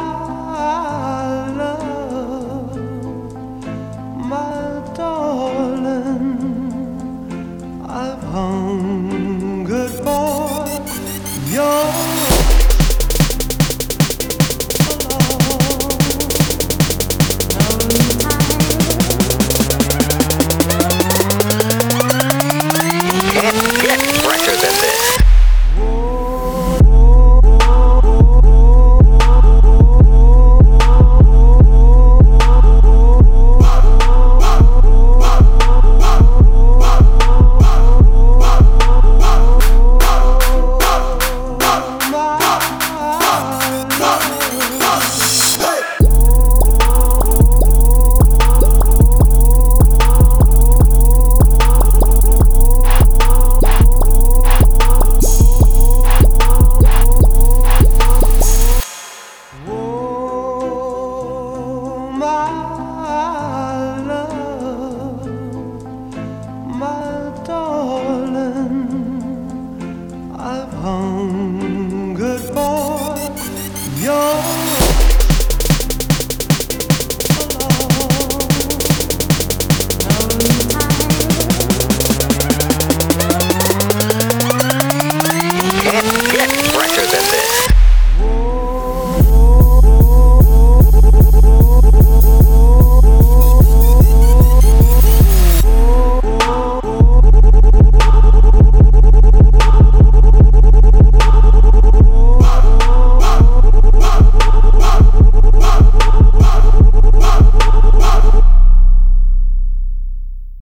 I my love, my darling, I've hungered for your.